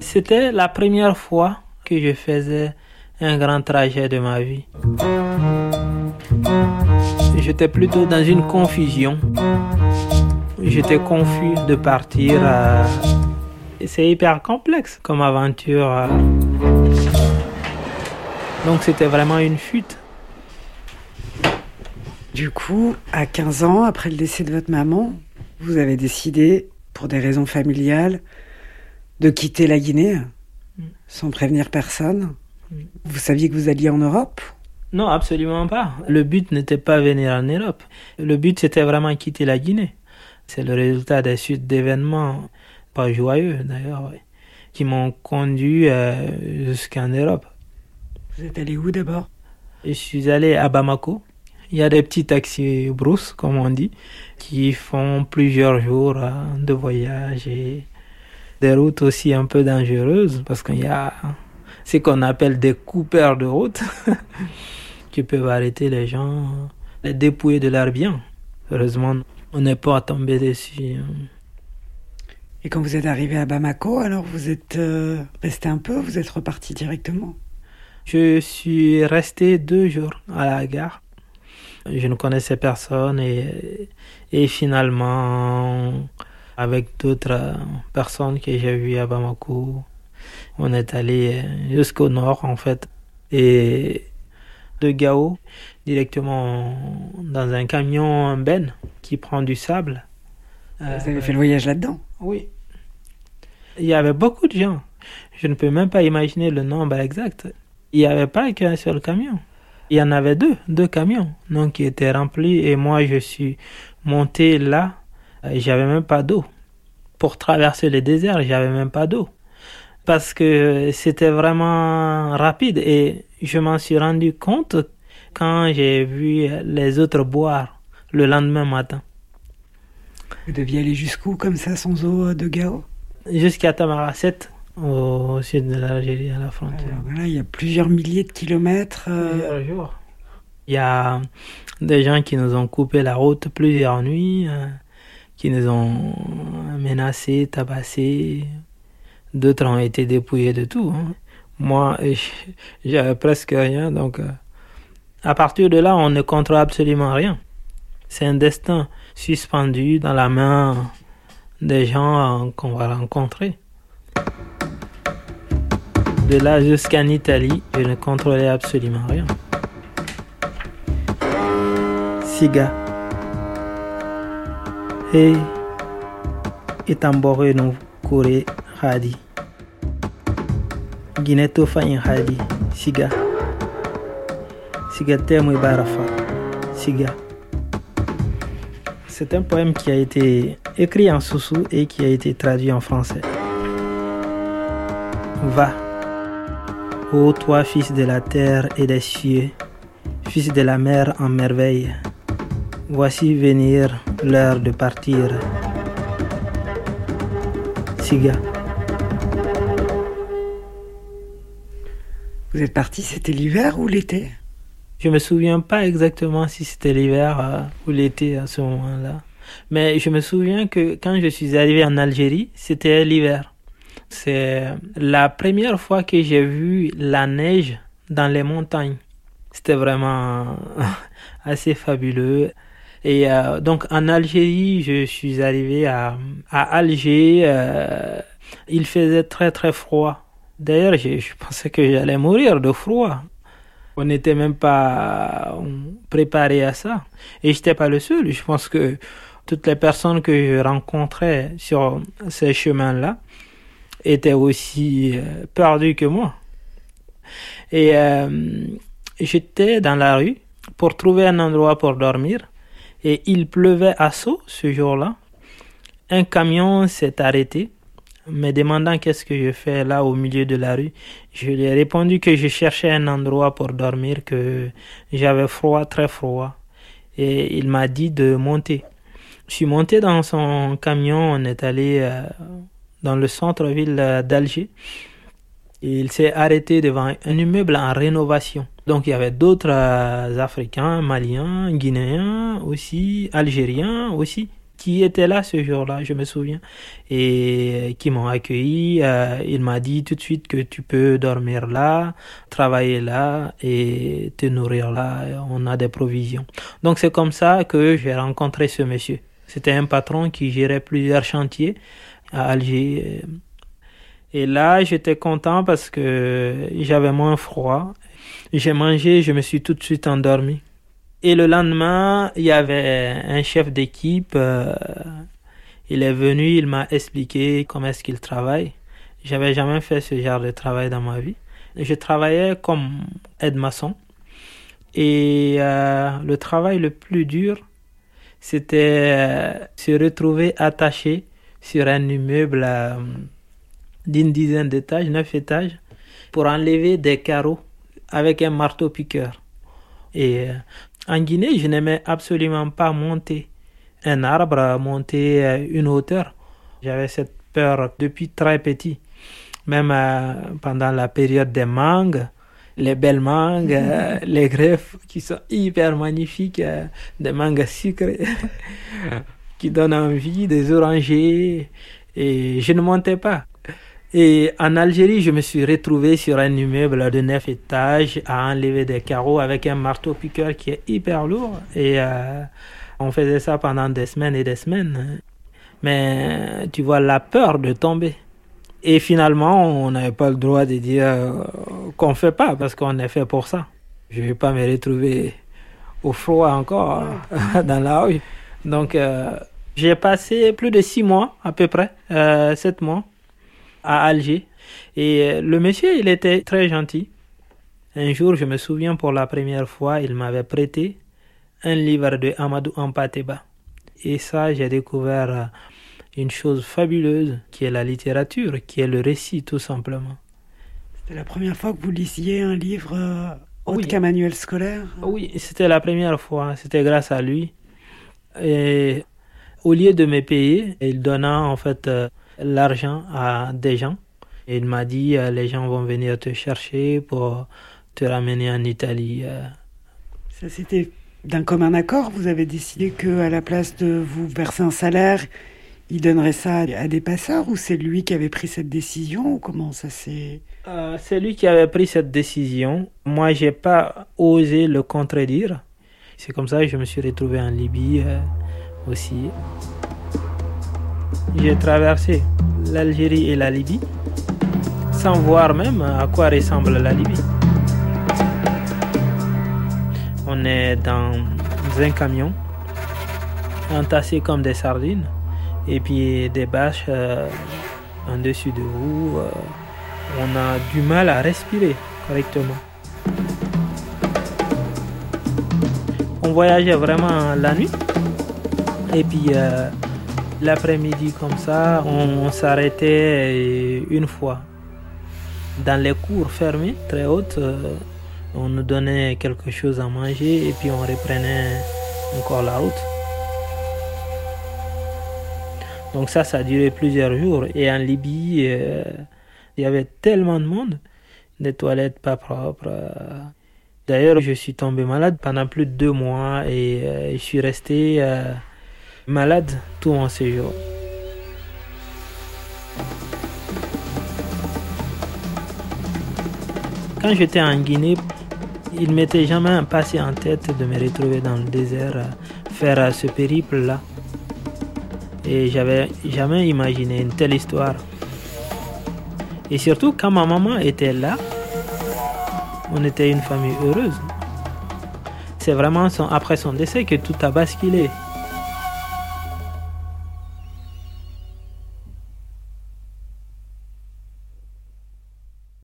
C'était la première fois que je faisais un grand trajet de ma vie. J'étais plutôt dans une confusion. J'étais confus de partir. C'est hyper complexe comme aventure. Donc c'était vraiment une fuite. Du coup, à 15 ans, après le décès de votre maman, vous avez décidé, pour des raisons familiales, de quitter la Guinée mm. sans prévenir personne. Mm. Vous saviez que vous alliez en Europe? Non, absolument pas. Le but n'était pas venir en Europe. Le but, c'était vraiment quitter la Guinée. C'est le résultat des suites d'événements, pas joyeux d'ailleurs, qui m'ont conduit euh, jusqu'en Europe. Vous êtes allé où d'abord? Je suis allé à Bamako. Il y a des petits taxis brousses, comme on dit, qui font plusieurs jours euh, de voyage et des routes aussi un peu dangereuses parce qu'il y a ce qu'on appelle des coupeurs de route qui peuvent arrêter les gens, les dépouiller de leurs biens. Heureusement, on n'est pas tombé dessus. Et quand vous êtes arrivé à Bamako, alors vous êtes euh, resté un peu, vous êtes reparti directement? Je suis resté deux jours à la gare. Je ne connaissais personne et, et finalement, avec d'autres personnes que j'ai vues à Bamako. On est allé jusqu'au nord en fait et de Gao directement dans un camion Ben qui prend du sable. Vous avez fait le voyage là-dedans? Oui. Il y avait beaucoup de gens. Je ne peux même pas imaginer le nombre exact. Il n'y avait pas qu'un seul camion. Il y en avait deux, deux camions, donc qui étaient remplis et moi je suis monté là j'avais même pas d'eau. Pour traverser le désert, j'avais même pas d'eau. Parce que c'était vraiment rapide et je m'en suis rendu compte quand j'ai vu les autres boire le lendemain matin. Vous deviez aller jusqu'où comme ça sans eau de Gao Jusqu'à Tamaracet, au sud de l'Algérie, à la frontière. voilà, il y a plusieurs milliers de kilomètres. Euh... jours. Il y a des gens qui nous ont coupé la route plusieurs nuits. Qui nous ont menacés, tabassés. D'autres ont été dépouillés de tout. Hein. Moi, j'avais presque rien. Donc, euh, à partir de là, on ne contrôle absolument rien. C'est un destin suspendu dans la main des gens qu'on va rencontrer. De là jusqu'en Italie, je ne contrôlais absolument rien. Siga. Hey, itambore no kore hadi. Gineto fayin hadi. Siga. Siga temo barafa. Siga. C'est un poème qui a été écrit en soussou et qui a été traduit en français. Va, ô toi fils de la terre et des cieux, fils de la mer en merveille, voici venir l'heure de partir. Siga. Vous êtes parti, c'était l'hiver ou l'été? Je me souviens pas exactement si c'était l'hiver euh, ou l'été à ce moment-là. Mais je me souviens que quand je suis arrivé en Algérie, c'était l'hiver. C'est la première fois que j'ai vu la neige dans les montagnes. C'était vraiment assez fabuleux. Et euh, donc en Algérie, je suis arrivé à, à Alger. Euh, il faisait très très froid. D'ailleurs, je, je, pensais que j'allais mourir de froid. On n'était même pas préparé à ça. Et j'étais pas le seul. Je pense que toutes les personnes que je rencontrais sur ces chemins-là étaient aussi euh, perdues que moi. Et euh, j'étais dans la rue pour trouver un endroit pour dormir et il pleuvait à saut ce jour-là. Un camion s'est arrêté, me demandant qu'est-ce que je fais là au milieu de la rue. Je lui ai répondu que je cherchais un endroit pour dormir, que j'avais froid, très froid. Et il m'a dit de monter. Je suis monté dans son camion, on est allé euh, dans le centre-ville d'Alger. Il s'est arrêté devant un immeuble en rénovation. Donc il y avait d'autres euh, Africains, Maliens, Guinéens aussi, Algériens aussi, qui étaient là ce jour-là, je me souviens, et qui m'ont accueilli. Euh, il m'a dit tout de suite que tu peux dormir là, travailler là et te nourrir là. On a des provisions. Donc c'est comme ça que j'ai rencontré ce monsieur. C'était un patron qui gérait plusieurs chantiers à Alger. Et là, j'étais content parce que j'avais moins froid. J'ai mangé, je me suis tout de suite endormi. Et le lendemain, il y avait un chef d'équipe. Euh, il est venu, il m'a expliqué comment est-ce qu'il travaille. J'avais jamais fait ce genre de travail dans ma vie. Je travaillais comme aide-maçon. Et euh, le travail le plus dur, c'était euh, se retrouver attaché sur un immeuble d'une dizaine d'étages, neuf étages, pour enlever des carreaux avec un marteau piqueur. Et en Guinée, je n'aimais absolument pas monter un arbre, monter euh, une hauteur. J'avais cette peur depuis très petit. Même euh, pendant la période des mangues, les belles mangues, euh, les greffes qui sont hyper magnifiques, des mangues sucrées qui donnent envie, des orangers. Et je ne montais pas. Et en Algérie, je me suis retrouvé sur un immeuble de neuf étages à enlever des carreaux avec un marteau piqueur qui est hyper lourd. Et euh, on faisait ça pendant des semaines et des semaines. Mais tu vois la peur de tomber. Et finalement, on n'avait pas le droit de dire euh, qu'on ne fait pas parce qu'on est fait pour ça. Je ne vais pas me retrouver au froid encore dans la rue. Donc, euh, j'ai passé plus de six mois à peu près, sept mois à Alger. Et euh, le monsieur, il était très gentil. Un jour, je me souviens pour la première fois, il m'avait prêté un livre de Amadou Ampateba. Et ça, j'ai découvert euh, une chose fabuleuse qui est la littérature, qui est le récit tout simplement. C'était la première fois que vous lisiez un livre euh, autre qu'un manuel scolaire? Oui, c'était la première fois. C'était grâce à lui. Et au lieu de me payer, il donna en fait l'argent à des gens. Et il m'a dit, euh, les gens vont venir te chercher pour te ramener en Italie. Euh. Ça, c'était d'un commun accord. Vous avez décidé que à la place de vous verser un salaire, il donnerait ça à des passeurs ou c'est lui qui avait pris cette décision ou comment ça s'est euh, C'est lui qui avait pris cette décision. Moi, j'ai pas osé le contredire. C'est comme ça que je me suis retrouvé en Libye aussi. J'ai traversé l'Algérie et la Libye sans voir même à quoi ressemble la Libye. On est dans un camion entassé comme des sardines et puis des bâches euh, en dessus de vous. Euh, on a du mal à respirer correctement. On voyageait vraiment la nuit et puis euh, L'après-midi comme ça, on, s'arrêtait une fois. Dans les cours fermés, très hautes, euh, on nous donnait quelque chose à manger et puis on reprenait encore la route. Donc ça, ça a duré plusieurs jours. Et en Libye, euh, il y avait tellement de monde, des toilettes pas propres. D'ailleurs, je suis tombé malade pendant plus de deux mois et euh, je suis resté malade tout mon séjour. Quand j'étais en Guinée, il m'était jamais passé en tête de me retrouver dans le désert, faire ce périple-là. Et j'avais jamais imaginé une telle histoire. Et surtout, quand ma maman était là, on était une famille heureuse. C'est vraiment après son décès que tout a basculé.